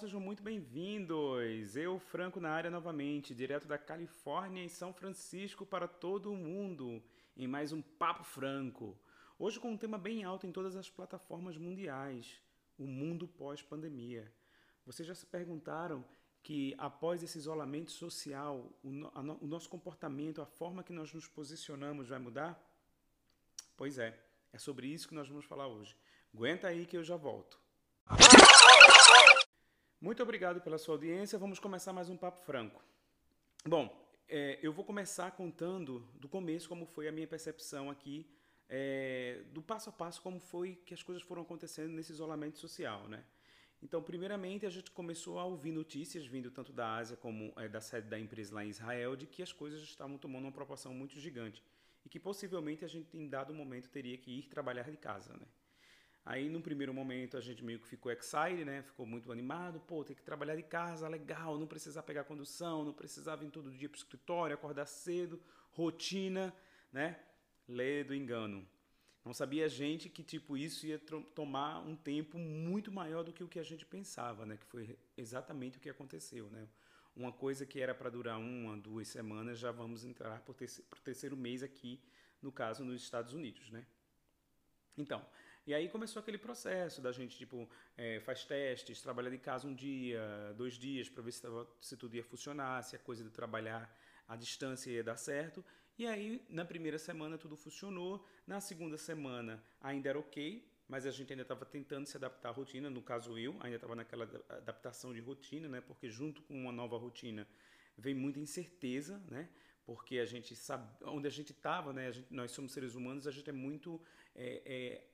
sejam muito bem-vindos. Eu, Franco, na área novamente, direto da Califórnia e São Francisco para todo o mundo, em mais um Papo Franco. Hoje com um tema bem alto em todas as plataformas mundiais: o mundo pós-pandemia. Vocês já se perguntaram que após esse isolamento social, o, no, o nosso comportamento, a forma que nós nos posicionamos vai mudar? Pois é, é sobre isso que nós vamos falar hoje. Aguenta aí que eu já volto. Muito obrigado pela sua audiência. Vamos começar mais um Papo Franco. Bom, é, eu vou começar contando do começo como foi a minha percepção aqui, é, do passo a passo, como foi que as coisas foram acontecendo nesse isolamento social, né? Então, primeiramente, a gente começou a ouvir notícias vindo tanto da Ásia como é, da sede da empresa lá em Israel de que as coisas estavam tomando uma proporção muito gigante e que possivelmente a gente em dado momento teria que ir trabalhar de casa, né? Aí, num primeiro momento, a gente meio que ficou excited, né? Ficou muito animado. Pô, tem que trabalhar de casa, legal. Não precisar pegar condução, não precisava vir todo dia para o escritório, acordar cedo, rotina, né? Lê do engano. Não sabia a gente que, tipo, isso ia tomar um tempo muito maior do que o que a gente pensava, né? Que foi exatamente o que aconteceu, né? Uma coisa que era para durar uma, duas semanas, já vamos entrar para terceiro mês aqui, no caso, nos Estados Unidos, né? Então, e aí começou aquele processo da gente, tipo, é, faz testes, trabalha de casa um dia, dois dias, para ver se, se tudo ia funcionar, se a coisa de trabalhar à distância ia dar certo. E aí, na primeira semana, tudo funcionou. Na segunda semana, ainda era ok, mas a gente ainda estava tentando se adaptar à rotina. No caso, eu ainda estava naquela adaptação de rotina, né? Porque junto com uma nova rotina vem muita incerteza, né? Porque a gente sabe onde a gente estava, né? Gente, nós somos seres humanos, a gente é muito é, é,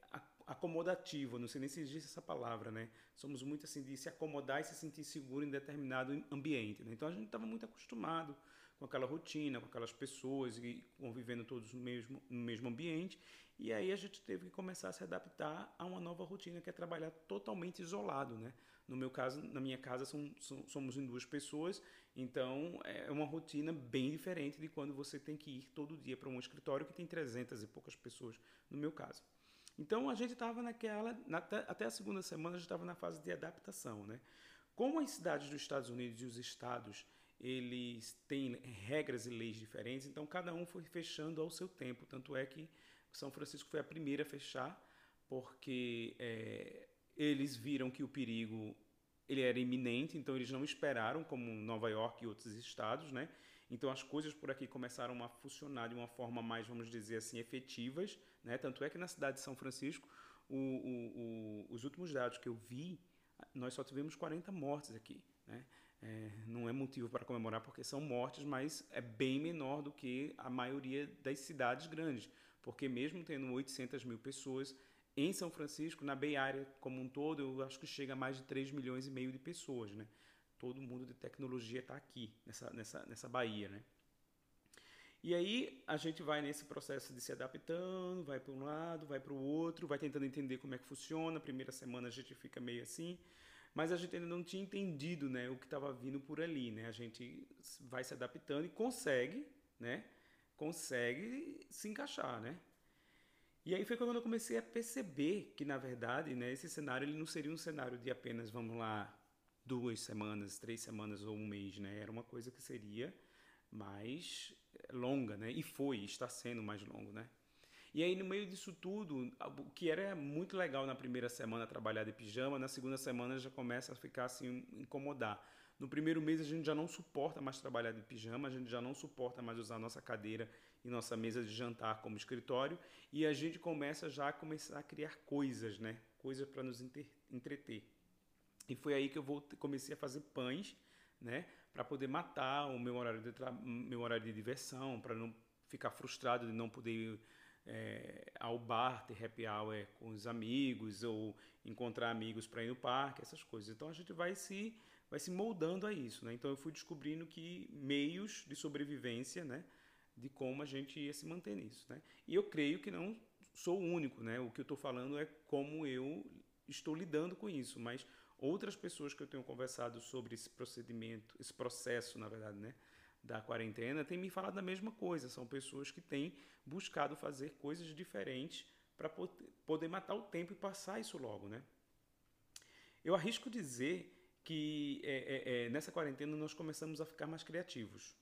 acomodativo, não sei nem se existe essa palavra, né? Somos muito assim de se acomodar e se sentir seguro em determinado ambiente, né? Então a gente estava muito acostumado com aquela rotina, com aquelas pessoas e convivendo todos no mesmo, no mesmo ambiente. E aí a gente teve que começar a se adaptar a uma nova rotina que é trabalhar totalmente isolado, né? No meu caso, na minha casa são, são, somos em duas pessoas, então é uma rotina bem diferente de quando você tem que ir todo dia para um escritório que tem 300 e poucas pessoas, no meu caso. Então a gente estava naquela, na, até a segunda semana a gente estava na fase de adaptação, né? Como as cidades dos Estados Unidos e os estados eles têm regras e leis diferentes, então cada um foi fechando ao seu tempo. Tanto é que São Francisco foi a primeira a fechar, porque é, eles viram que o perigo ele era iminente, então eles não esperaram, como Nova York e outros estados, né? Então as coisas por aqui começaram a funcionar de uma forma mais, vamos dizer assim, efetivas. Né? Tanto é que na cidade de São Francisco, o, o, o, os últimos dados que eu vi, nós só tivemos 40 mortes aqui. Né? É, não é motivo para comemorar porque são mortes, mas é bem menor do que a maioria das cidades grandes. Porque mesmo tendo 800 mil pessoas, em São Francisco, na Bay Area como um todo, eu acho que chega a mais de 3 milhões e meio de pessoas, né? todo mundo de tecnologia está aqui, nessa, nessa, nessa Bahia, né? E aí a gente vai nesse processo de se adaptando, vai para um lado, vai para o outro, vai tentando entender como é que funciona. Primeira semana a gente fica meio assim, mas a gente ainda não tinha entendido, né, o que estava vindo por ali, né? A gente vai se adaptando e consegue, né? Consegue se encaixar, né? E aí foi quando eu comecei a perceber que na verdade, né, esse cenário ele não seria um cenário de apenas, vamos lá, duas semanas, três semanas ou um mês, né? Era uma coisa que seria mais longa, né? E foi, está sendo mais longo, né? E aí, no meio disso tudo, o que era muito legal na primeira semana trabalhar de pijama, na segunda semana já começa a ficar assim, incomodar. No primeiro mês a gente já não suporta mais trabalhar de pijama, a gente já não suporta mais usar nossa cadeira e nossa mesa de jantar como escritório, e a gente começa já a começar a criar coisas, né? Coisas para nos entreter. E foi aí que eu comecei a fazer pães, né, para poder matar o meu horário de meu horário de diversão, para não ficar frustrado de não poder ir é, ao bar, ter happy hour com os amigos ou encontrar amigos para ir no parque, essas coisas. Então a gente vai se vai se moldando a isso, né? Então eu fui descobrindo que meios de sobrevivência, né, de como a gente ia se manter nisso, né? E eu creio que não sou o único, né? O que eu estou falando é como eu estou lidando com isso, mas Outras pessoas que eu tenho conversado sobre esse procedimento, esse processo, na verdade, né, da quarentena, têm me falado a mesma coisa. São pessoas que têm buscado fazer coisas diferentes para poder matar o tempo e passar isso logo, né? Eu arrisco dizer que é, é, é, nessa quarentena nós começamos a ficar mais criativos.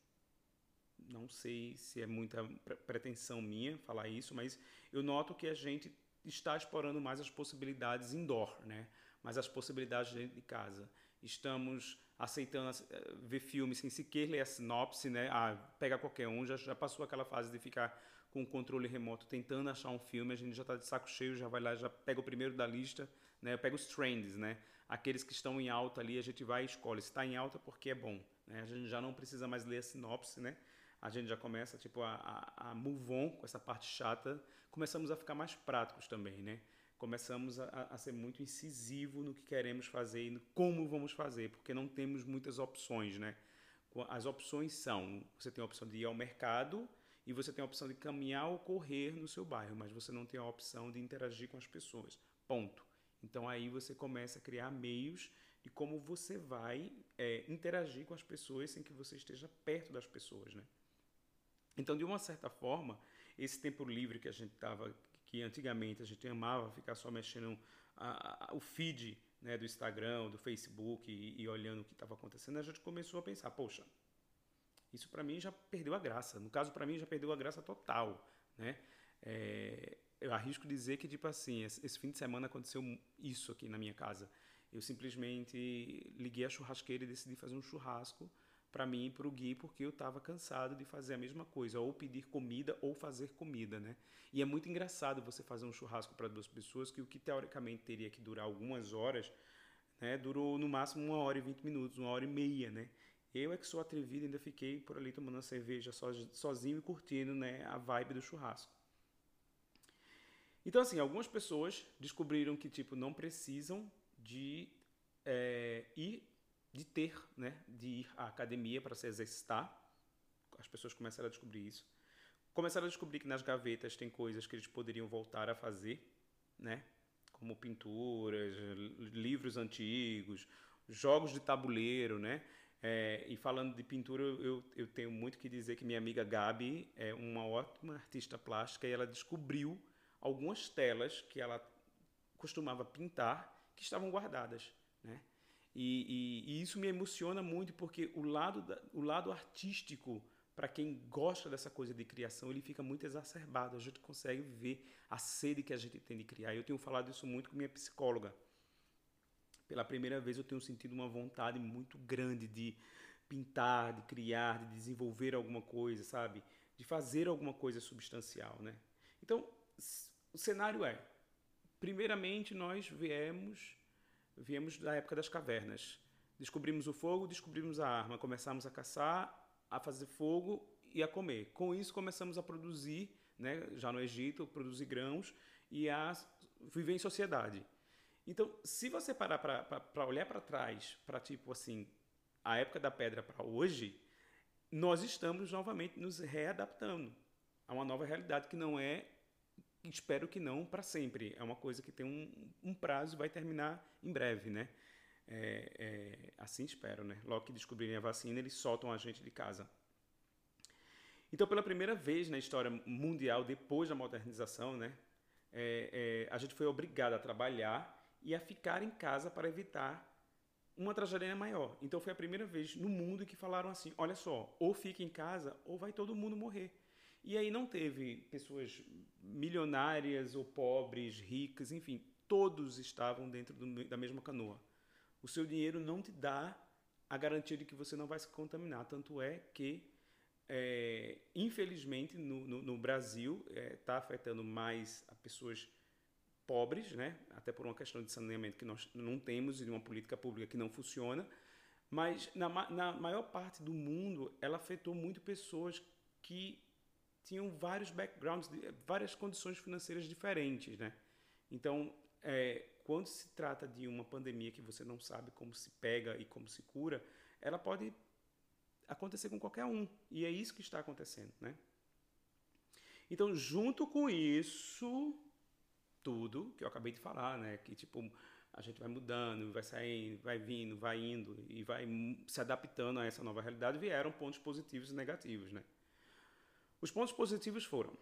Não sei se é muita pretensão minha falar isso, mas eu noto que a gente está explorando mais as possibilidades indoor, né? Mais as possibilidades dentro de casa. Estamos aceitando eh, ver filmes sem sequer ler a sinopse, né? Ah, pega qualquer um, já, já passou aquela fase de ficar com o controle remoto tentando achar um filme, a gente já está de saco cheio, já vai lá, já pega o primeiro da lista, né? Pega os trends, né? Aqueles que estão em alta ali, a gente vai e escolhe. Se está em alta, porque é bom, né? A gente já não precisa mais ler a sinopse, né? A gente já começa tipo a, a, a move on com essa parte chata. Começamos a ficar mais práticos também, né? Começamos a, a, ser muito incisivo no que queremos fazer e no como vamos fazer, porque não temos muitas opções, né? As opções são, você tem a opção de ir ao mercado e você tem a opção de caminhar ou correr no seu bairro, mas você não tem a opção de interagir com as pessoas. Ponto. Então aí você começa a criar meios de como você vai é, interagir com as pessoas sem que você esteja perto das pessoas, né? Então, de uma certa forma, esse tempo livre que a gente estava que antigamente a gente amava ficar só mexendo a, a, o feed né, do Instagram, do Facebook e, e olhando o que estava acontecendo, a gente começou a pensar, poxa, isso para mim já perdeu a graça. No caso, para mim já perdeu a graça total, né? É, eu arrisco dizer que, tipo assim, esse, fim de semana aconteceu isso aqui na minha casa. Eu simplesmente liguei a churrasqueira e decidi fazer um churrasco para mim e para o Gui, porque eu estava cansado de fazer a mesma coisa, ou pedir comida ou fazer comida, né? E é muito engraçado você fazer um churrasco para duas pessoas que o que teoricamente teria que durar algumas horas, né, durou no máximo uma hora e vinte minutos, uma hora e meia, né? Eu é que sou atrevido, ainda fiquei por ali tomando uma cerveja sozinho e curtindo, né, a vibe do churrasco. Então, assim, algumas pessoas descobriram que, tipo, não precisam de é, ir de ter, né, de ir à academia para se exercitar. As pessoas começaram a descobrir isso. Começaram a descobrir que nas gavetas tem coisas que eles poderiam voltar a fazer, né? Como pinturas, livros antigos, jogos de tabuleiro, né? É, e falando de pintura, eu, eu tenho muito que dizer que minha amiga Gabi é uma ótima artista plástica e ela descobriu algumas telas que ela costumava pintar que estavam guardadas, né? E, e, e, isso me emociona muito porque o lado, da, o lado artístico, para quem gosta dessa coisa de criação, ele fica muito exacerbado. A gente consegue ver a sede que a gente tem de criar. Eu tenho falado isso muito com minha psicóloga. Pela primeira vez eu tenho sentido uma vontade muito grande de pintar, de criar, de desenvolver alguma coisa, sabe? De fazer alguma coisa substancial, né? Então, o cenário é: primeiramente nós viemos viemos da época das cavernas. Descobrimos o fogo, descobrimos a arma, começamos a caçar, a fazer fogo e a comer. Com isso começamos a produzir, né, já no Egito, produzir grãos e a viver em sociedade. Então, se você parar para olhar para trás, para tipo assim, a época da pedra para hoje, nós estamos novamente nos readaptando a uma nova realidade que não é espero que não para sempre. É uma coisa que tem um, um prazo e vai terminar em breve, né? É, é, assim espero, né? Logo que descobrirem a vacina, eles soltam a gente de casa. Então, pela primeira vez na história mundial, depois da modernização, né? É, é a gente foi obrigado a trabalhar e a ficar em casa para evitar uma tragédia maior. Então, foi a primeira vez no mundo que falaram assim: olha só, ou fica em casa ou vai todo mundo morrer. E aí não teve pessoas milionárias ou pobres, ricas, enfim, todos estavam dentro do, da mesma canoa. O seu dinheiro não te dá a garantia de que você não vai se contaminar. Tanto é que, é, infelizmente, no, no, no Brasil, está é, tá afetando mais a pessoas pobres, né? até por uma questão de saneamento que nós não temos e de uma política pública que não funciona. Mas, na, na maior parte do mundo, ela afetou muito pessoas que tinham vários backgrounds, várias condições financeiras diferentes, né? Então, é, quando se trata de uma pandemia que você não sabe como se pega e como se cura, ela pode acontecer com qualquer um. E é isso que está acontecendo, né? Então, junto com isso, tudo que eu acabei de falar, né? Que tipo, a gente vai mudando, vai saindo, vai vindo, vai indo e vai se adaptando a essa nova realidade, vieram pontos positivos e negativos, né? Os pontos positivos foram: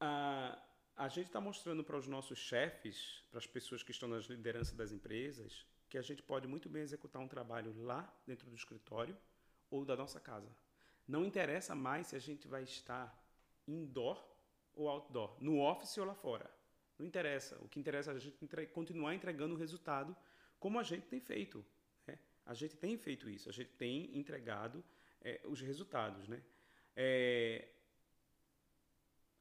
a, a gente está mostrando para os nossos chefes, para as pessoas que estão nas lideranças das empresas, que a gente pode muito bem executar um trabalho lá dentro do escritório ou da nossa casa. Não interessa mais se a gente vai estar indoor ou outdoor, no office ou lá fora. Não interessa. O que interessa é a gente entre... continuar entregando o resultado como a gente tem feito. Né? A gente tem feito isso, a gente tem entregado é, os resultados. Né? É...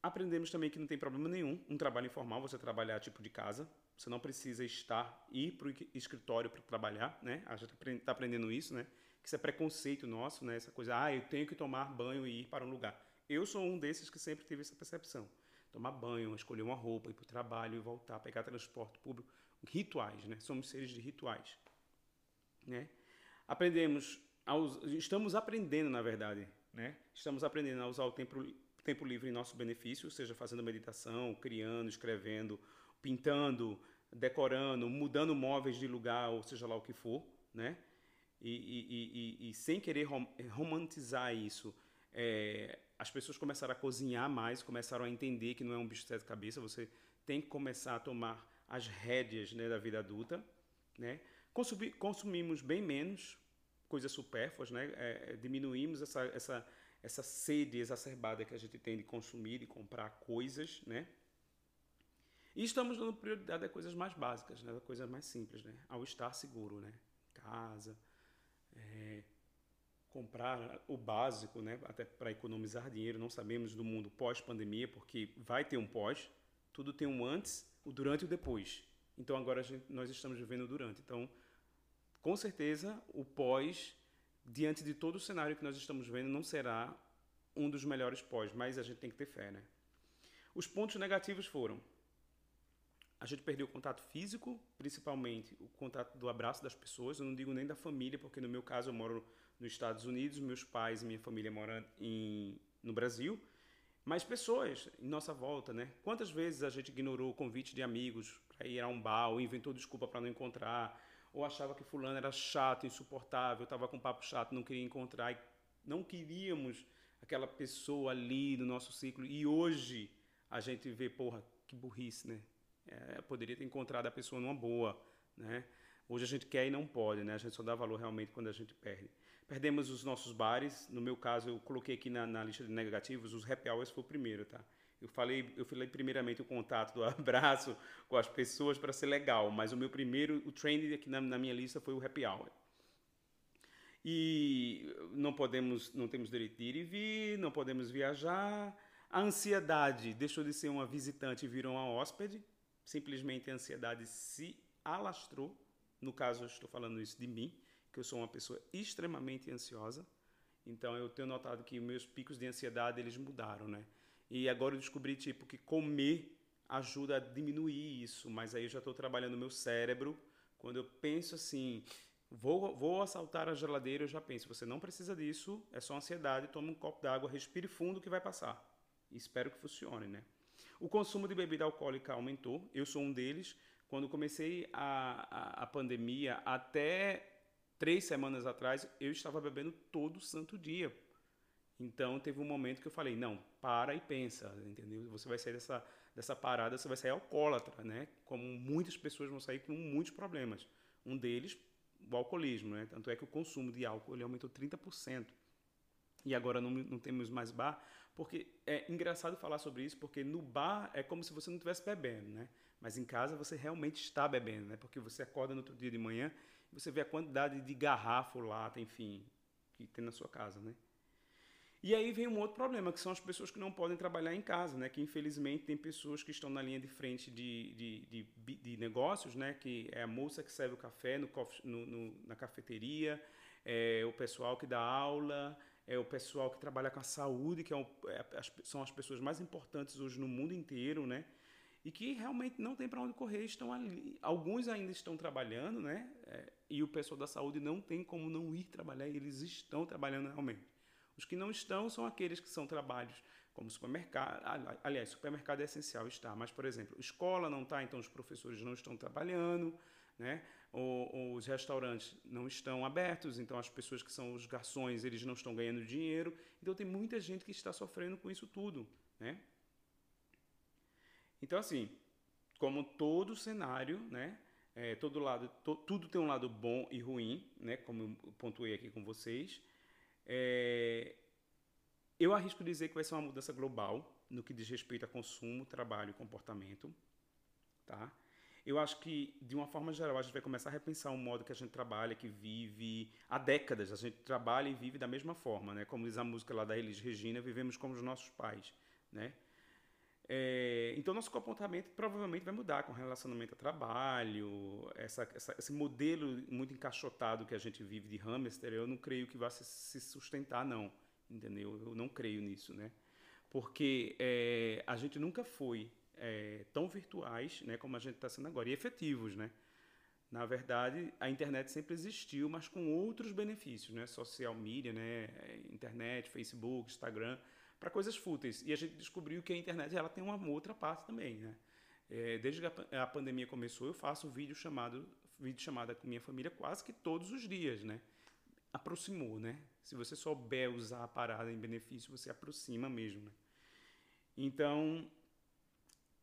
Aprendemos também que não tem problema nenhum um trabalho informal, você trabalhar tipo de casa. Você não precisa estar, ir para o escritório para trabalhar, né? A gente está aprendendo isso, né? Que isso é preconceito nosso, né? Essa coisa, ah, eu tenho que tomar banho e ir para um lugar. Eu sou um desses que sempre tive essa percepção. Tomar banho, escolher uma roupa, ir para o trabalho e voltar, pegar transporte público. Rituais, né? Somos seres de rituais, né? Aprendemos, estamos aprendendo, na verdade, né? Estamos aprendendo a usar o tempo, tempo livre em nosso benefício, seja fazendo meditação, criando, escrevendo, pintando, decorando, mudando móveis de lugar, ou seja lá o que for, né? E, e, e, e sem querer romantizar isso, é, as pessoas começaram a cozinhar mais, começaram a entender que não é um bicho de sete cabeças, você tem que começar a tomar as rédeas né, da vida adulta, né? Consumi, consumimos bem menos coisas supérfluas, né? É, é, diminuímos essa, essa, essa sede exacerbada que a gente tem de consumir, de comprar coisas, né? E estamos dando prioridade a coisas mais básicas, né? a coisas mais simples, né? ao estar seguro, né? Casa, é, comprar o básico, né? até para economizar dinheiro. Não sabemos do mundo pós-pandemia, porque vai ter um pós, tudo tem um antes, o durante e o depois. Então agora gente, nós estamos vivendo o durante. Então, com certeza, o pós, diante de todo o cenário que nós estamos vendo, não será um dos melhores pós, mas a gente tem que ter fé, né? Os pontos negativos foram a gente perdeu o contato físico, principalmente o contato do abraço das pessoas. Eu não digo nem da família, porque no meu caso eu moro nos Estados Unidos, meus pais e minha família moram em, no Brasil. Mas pessoas em nossa volta, né? Quantas vezes a gente ignorou o convite de amigos para ir a um bar, ou inventou desculpa para não encontrar, ou achava que fulano era chato, insuportável, estava com papo chato, não queria encontrar, e não queríamos aquela pessoa ali no nosso ciclo. E hoje a gente vê, porra, que burrice, né? É, poderia ter encontrado a pessoa numa boa, né? Hoje a gente quer e não pode, né? A gente só dá valor realmente quando a gente perde. Perdemos os nossos bares. No meu caso, eu coloquei aqui na, na lista de negativos, os happy hours foi o primeiro, tá? Eu falei, eu falei primeiramente o contato do abraço com as pessoas para ser legal, mas o meu primeiro, o trend aqui na, na minha lista foi o happy hour. E não podemos, não temos direito de ir e vir, não podemos viajar. A ansiedade deixou de ser uma visitante e virou uma hóspede simplesmente a ansiedade se alastrou. No caso, eu estou falando isso de mim, que eu sou uma pessoa extremamente ansiosa. Então, eu tenho notado que meus picos de ansiedade eles mudaram, né? E agora eu descobri tipo que comer ajuda a diminuir isso, mas aí eu já estou trabalhando meu cérebro. Quando eu penso assim, vou, vou assaltar a geladeira, eu já penso, você não precisa disso, é só ansiedade, toma um copo d'água, respire fundo que vai passar. E espero que funcione, né? O consumo de bebida alcoólica aumentou, eu sou um deles. Quando comecei a, a, a pandemia, até três semanas atrás, eu estava bebendo todo santo dia. Então teve um momento que eu falei, não, para e pensa, entendeu? Você vai sair dessa, dessa parada, você vai sair alcoólatra, né? Como muitas pessoas vão sair com muitos problemas. Um deles, o alcoolismo, né? Tanto é que o consumo de álcool ele aumentou 30%. E agora não, não temos mais bar, porque é engraçado falar sobre isso, porque no bar é como se você não estivesse bebendo, né? Mas em casa você realmente está bebendo, né? Porque você acorda no outro dia de manhã e você vê a quantidade de garrafa, lata, enfim, que tem na sua casa, né? E aí vem um outro problema, que são as pessoas que não podem trabalhar em casa, né? Que infelizmente tem pessoas que estão na linha de frente de, de, de, de negócios, né? Que é a moça que serve o café no, no, no na cafeteria, é o pessoal que dá aula, é o pessoal que trabalha com a saúde, que é, é as, são as pessoas mais importantes hoje no mundo inteiro, né? E que realmente não tem para onde correr, estão ali. Alguns ainda estão trabalhando, né? É, e o pessoal da saúde não tem como não ir trabalhar, e eles estão trabalhando realmente. Os que não estão são aqueles que são trabalhos como supermercado. Aliás, supermercado é essencial estar, mas, por exemplo, escola não está, então os professores não estão trabalhando, né? os restaurantes não estão abertos, então as pessoas que são os garçons, eles não estão ganhando dinheiro. Então tem muita gente que está sofrendo com isso tudo, né? Então assim, como todo cenário, né, É, todo lado, to, tudo tem um lado bom e ruim, né? Como eu pontuei aqui com vocês. É, eu arrisco dizer que vai ser uma mudança global no que diz respeito a consumo, trabalho e comportamento, tá? Eu acho que, de uma forma geral, a gente vai começar a repensar o modo que a gente trabalha, que vive há décadas. A gente trabalha e vive da mesma forma, né? Como diz a música lá da Elis Regina, vivemos como os nossos pais, né? É, então, nosso comportamento provavelmente vai mudar com relacionamento a trabalho, essa, essa, esse modelo muito encaixotado que a gente vive de hamster, eu não creio que vá se, se sustentar, não, entendeu? Eu não creio nisso, né? Porque é, a gente nunca foi é, tão virtuais né, como a gente está sendo agora, e efetivos, né? Na verdade, a internet sempre existiu, mas com outros benefícios, né? Social media, né? Internet, Facebook, Instagram, para coisas fúteis. E a gente descobriu que a internet ela tem uma outra parte também, né? É, desde que a pandemia começou, eu faço vídeo chamado vídeo chamada com minha família quase que todos os dias, né? Aproximou, né? Se você souber usar a parada em benefício, você aproxima mesmo, né? Então,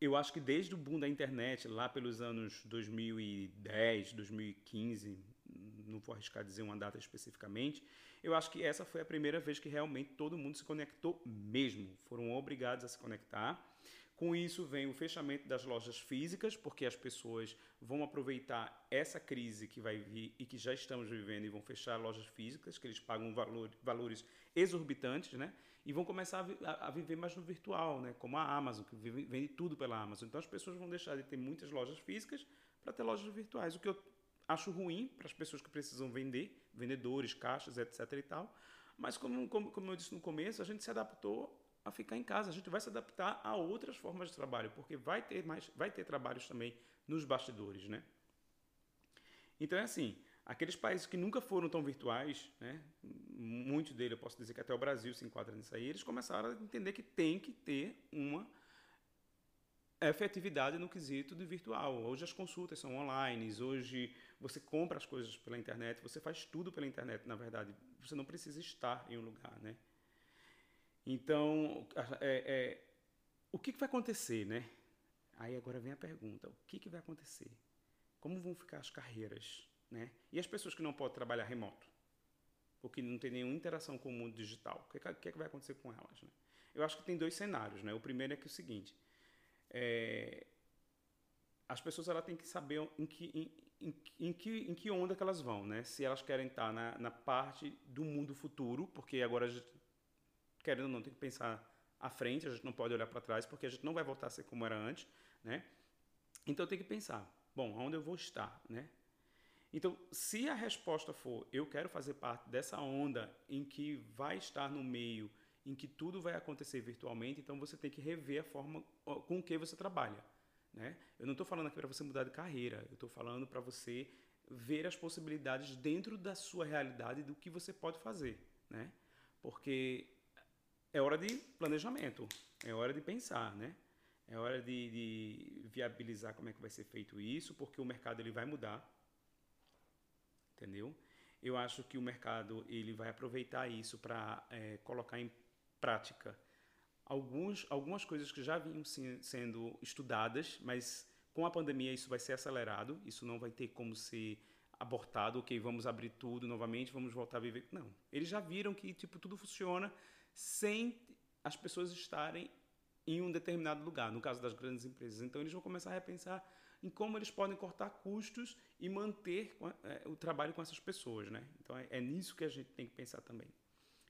eu acho que desde o boom da internet, lá pelos anos 2010, 2015, não vou arriscar dizer uma data especificamente, eu acho que essa foi a primeira vez que realmente todo mundo se conectou mesmo. Foram obrigados a se conectar. Com isso vem o fechamento das lojas físicas, porque as pessoas vão aproveitar essa crise que vai vir e que já estamos vivendo e vão fechar lojas físicas, que eles pagam valor, valores exorbitantes, né? e vão começar a, a, viver mais no virtual, né? como a Amazon, que vive, vende tudo pela Amazon. Então as pessoas vão deixar de ter muitas lojas físicas para ter lojas virtuais, o que eu acho ruim para as pessoas que precisam vender, vendedores, caixas, etc. e tal. Mas como, como, como eu disse no começo, a gente se adaptou a ficar em casa. A gente vai se adaptar a outras formas de trabalho, porque vai ter mais, vai ter trabalhos também nos bastidores, né? Então é assim, Aqueles países que nunca foram tão virtuais, né, muitos deles, eu posso dizer que até o Brasil se enquadra nisso aí, eles começaram a entender que tem que ter uma efetividade no quesito de virtual. Hoje as consultas são online, hoje você compra as coisas pela internet, você faz tudo pela internet, na verdade. Você não precisa estar em um lugar, né? Então, é, é, o que, que, vai acontecer, né? Aí agora vem a pergunta, o que, que vai acontecer? Como vão ficar as carreiras né? E as pessoas que não podem trabalhar remoto? Ou que não tem nenhuma interação com o mundo digital? O que, que, que vai acontecer com elas? Né? Eu acho que tem dois cenários. Né? O primeiro é que é o seguinte: é, as pessoas ela têm que saber em que, em, em, em, que, em que onda que elas vão. Né? Se elas querem estar na, na parte do mundo futuro, porque agora a gente, querendo ou não, tem que pensar à frente, a gente não pode olhar para trás, porque a gente não vai voltar a ser como era antes. Né? Então tem que pensar: bom, onde eu vou estar? Né? Então, se a resposta for eu quero fazer parte dessa onda em que vai estar no meio, em que tudo vai acontecer virtualmente, então você tem que rever a forma com que você trabalha. Né? Eu não estou falando aqui para você mudar de carreira, eu estou falando para você ver as possibilidades dentro da sua realidade do que você pode fazer. Né? Porque é hora de planejamento, é hora de pensar, né? É hora de, de viabilizar como é que vai ser feito isso, porque o mercado ele vai mudar entendeu? Eu acho que o mercado ele vai aproveitar isso para é, colocar em prática alguns, algumas coisas que já vinham se, sendo estudadas, mas com a pandemia isso vai ser acelerado, isso não vai ter como ser abortado, ok, vamos abrir tudo novamente, vamos voltar a viver. Não, eles já viram que tipo tudo funciona sem as pessoas estarem em um determinado lugar, no caso das grandes empresas. Então eles vão começar a repensar em como eles podem cortar custos e manter é, o trabalho com essas pessoas, né? Então é, é, nisso que a gente tem que pensar também.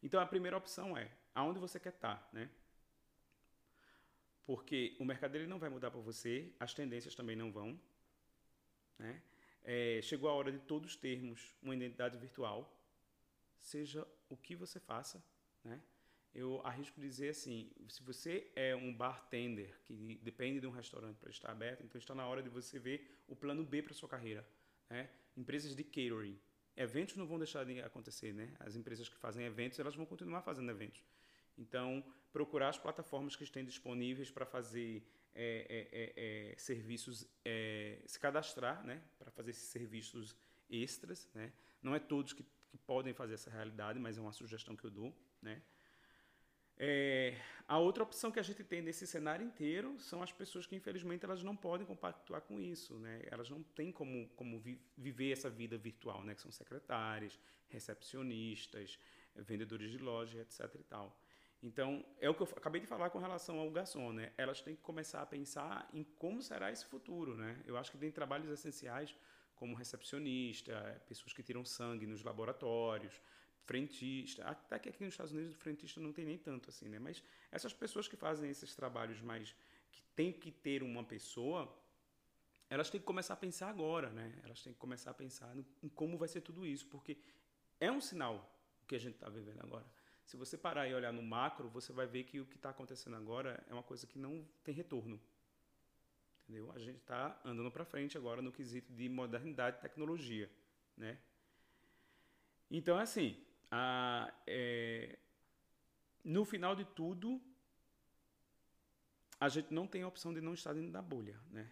Então a primeira opção é aonde você quer estar, né? Porque o mercado ele não vai mudar para você, as tendências também não vão, né? É, chegou a hora de todos termos uma identidade virtual, seja o que você faça, né? eu arrisco dizer assim, se você é um bartender que depende de um restaurante para estar aberto, então está na hora de você ver o plano B para sua carreira. Né? Empresas de catering, eventos não vão deixar de acontecer, né? As empresas que fazem eventos, elas vão continuar fazendo eventos. Então, procurar as plataformas que estão disponíveis para fazer é, é, é, é serviços, é, se cadastrar, né? Para fazer esses serviços extras, né? Não é todos que, que podem fazer essa realidade, mas é uma sugestão que eu dou, né? É, a outra opção que a gente tem nesse cenário inteiro são as pessoas que, infelizmente, elas não podem compactuar com isso, né? Elas não têm como, como vi, viver essa vida virtual, né? Que são secretárias, recepcionistas, vendedores de loja, etc e tal. Então, é o que eu acabei de falar com relação ao garçom, né? Elas têm que começar a pensar em como será esse futuro, né? Eu acho que tem trabalhos essenciais como recepcionista, pessoas que tiram sangue nos laboratórios, frentista, até que aqui nos Estados Unidos o frentista não tem nem tanto assim, né? Mas essas pessoas que fazem esses trabalhos mais que tem que ter uma pessoa, elas têm que começar a pensar agora, né? Elas têm que começar a pensar em como vai ser tudo isso, porque é um sinal o que a gente está vivendo agora. Se você parar e olhar no macro, você vai ver que o que está acontecendo agora é uma coisa que não tem retorno. Entendeu? A gente está andando para frente agora no quesito de modernidade e tecnologia, né? Então, assim, a, é, no final de tudo, a gente não tem a opção de não estar dentro da bolha, né?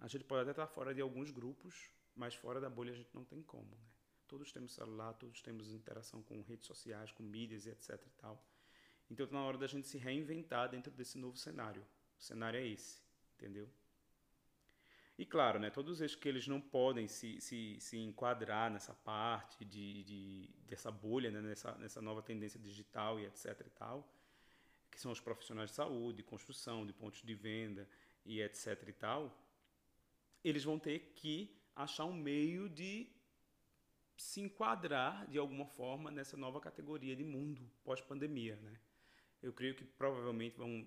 A gente pode até estar fora de alguns grupos, mas fora da bolha a gente não tem como, né? Todos temos celular, todos temos interação com redes sociais, com mídias e etc e tal. Então está na hora da gente se reinventar dentro desse novo cenário. O cenário é esse, entendeu? E claro, né, todos esses que eles não podem se, se, se enquadrar nessa parte de, de, dessa bolha, né, nessa, nessa nova tendência digital e etc e tal, que são os profissionais de saúde, construção, de pontos de venda e etc e tal, eles vão ter que achar um meio de se enquadrar de alguma forma nessa nova categoria de mundo pós-pandemia, né? Eu creio que provavelmente vão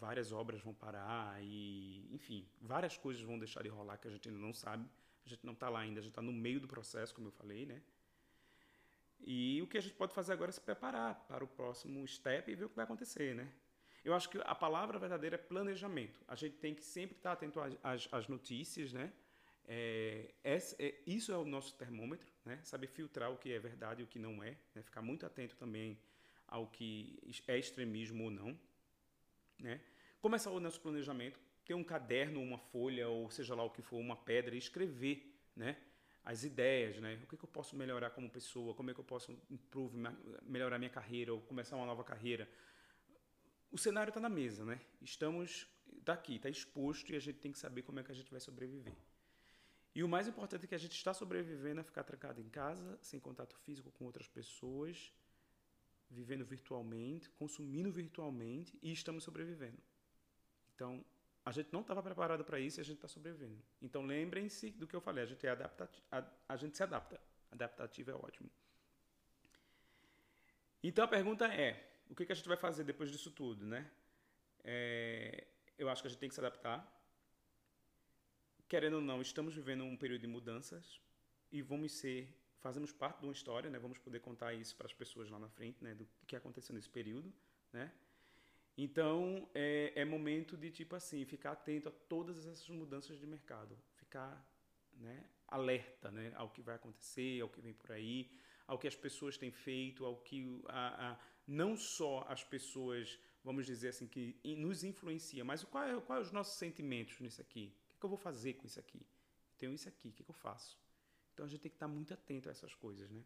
várias obras vão parar e, enfim, várias coisas vão deixar de rolar que a gente ainda não sabe. A gente não está lá ainda, a gente está no meio do processo, como eu falei, né? E o que a gente pode fazer agora é se preparar para o próximo step e ver o que vai acontecer, né? Eu acho que a palavra verdadeira é planejamento. A gente tem que sempre estar atento às, às notícias, né? É, é, é, isso é o nosso termômetro, né? Saber filtrar o que é verdade e o que não é, né? Ficar muito atento também ao que é extremismo ou não, né? Começar o nosso planejamento, ter um caderno, uma folha, ou seja lá o que for, uma pedra, e escrever né, as ideias, né? O que, que eu posso melhorar como pessoa, como é que eu posso improve, melhorar minha carreira ou começar uma nova carreira. O cenário está na mesa, né? Estamos daqui, está exposto e a gente tem que saber como é que a gente vai sobreviver. E o mais importante é que a gente está sobrevivendo a ficar trancado em casa, sem contato físico com outras pessoas, vivendo virtualmente, consumindo virtualmente e estamos sobrevivendo. Então, a gente não estava preparado para isso e a gente está sobrevivendo. Então, lembrem-se do que eu falei, a gente, é adaptati a, a gente se adapta. Adaptativo é ótimo. Então, a pergunta é, o que, que a gente vai fazer depois disso tudo, né? É, eu acho que a gente tem que se adaptar. Querendo ou não, estamos vivendo um período de mudanças e vamos ser fazemos parte de uma história, né? Vamos poder contar isso para as pessoas lá na frente, né? Do que aconteceu nesse período, né? Então, é, é momento de, tipo assim, ficar atento a todas essas mudanças de mercado. Ficar né, alerta né, ao que vai acontecer, ao que vem por aí, ao que as pessoas têm feito, ao que a, a não só as pessoas, vamos dizer assim, que nos influencia, mas qual é, qual é os nossos sentimentos nisso aqui? Que, eu vou fazer com isso aqui? Tenho isso aqui, o que, que eu faço? Então a gente tem que estar muito atento a essas coisas, né?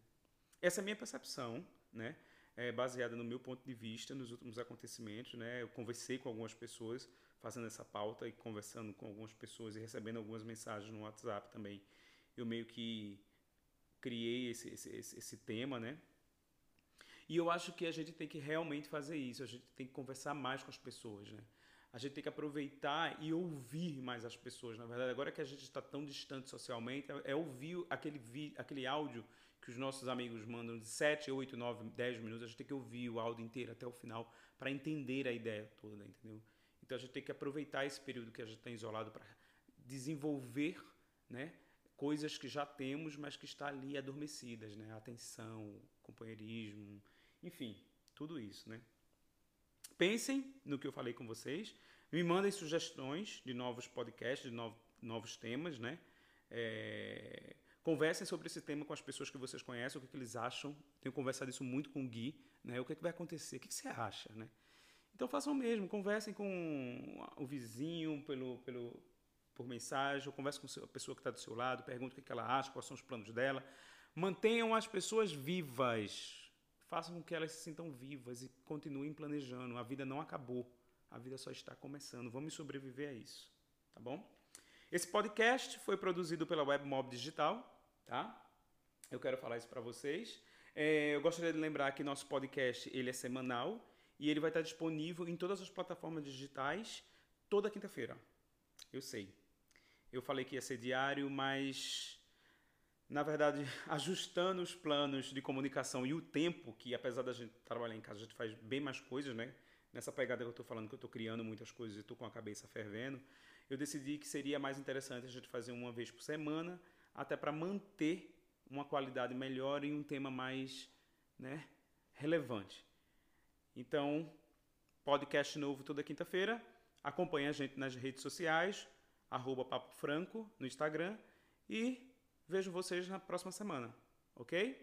Essa é a minha percepção, né? É baseada no meu ponto de vista nos últimos acontecimentos, né? Eu conversei com algumas pessoas fazendo essa pauta e conversando com algumas pessoas e recebendo algumas mensagens no WhatsApp também. Eu meio que criei esse, esse, esse, esse tema, né? E eu acho que a gente tem que realmente fazer isso, a gente tem que conversar mais com as pessoas, né? A gente tem que aproveitar e ouvir mais as pessoas. Na verdade, agora que a gente está tão distante socialmente, é, ouvir aquele, aquele áudio que os nossos amigos mandam de 7, 8, 9, 10 minutos. A gente tem que ouvir o áudio inteiro até o final para entender a ideia toda, entendeu? Então a gente tem que aproveitar esse período que a gente está isolado para desenvolver né, coisas que já temos, mas que está ali adormecidas, né? Atenção, companheirismo, enfim, tudo isso, né? Pensem no que eu falei com vocês. Me mandem sugestões de novos podcasts, de novos temas, né? É, conversem sobre esse tema com as pessoas que vocês conhecem, o que, que eles acham. Tenho conversado isso muito com o Gui, né? O que, que vai acontecer? O que, que você acha, né? Então façam o mesmo, conversem com o vizinho pelo, pelo, por mensagem, ou converse com a pessoa que está do seu lado, pergunte o que, que ela acha, quais são os planos dela. Mantenham as pessoas vivas façam com que elas se sintam vivas e continuem planejando. A vida não acabou, a vida só está começando. Vamos sobreviver a isso, tá bom? Esse podcast foi produzido pela WebMob Digital, tá? Eu quero falar isso para vocês. É, eu gostaria de lembrar que nosso podcast ele é semanal e ele vai estar disponível em todas as plataformas digitais toda quinta-feira. Eu sei. Eu falei que ia ser diário, mas na verdade, ajustando os planos de comunicação e o tempo, que apesar da gente trabalhar em casa, a gente faz bem mais coisas, né? Nessa pegada que eu estou falando, que eu estou criando muitas coisas e estou com a cabeça fervendo, eu decidi que seria mais interessante a gente fazer uma vez por semana, até para manter uma qualidade melhor e um tema mais né, relevante. Então, podcast novo toda quinta-feira. Acompanhe a gente nas redes sociais, arroba Papo Franco no Instagram e vejo vocês na próxima semana, ok?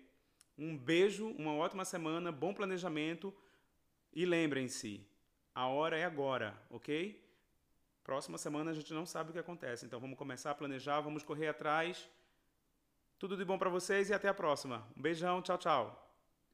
Um beijo, uma ótima semana, bom planejamento e lembrem-se, a hora é agora, ok? Próxima semana a gente não sabe o que acontece, então vamos começar a planejar, vamos correr atrás. Tudo de bom para vocês e até a próxima. Um beijão, tchau, tchau.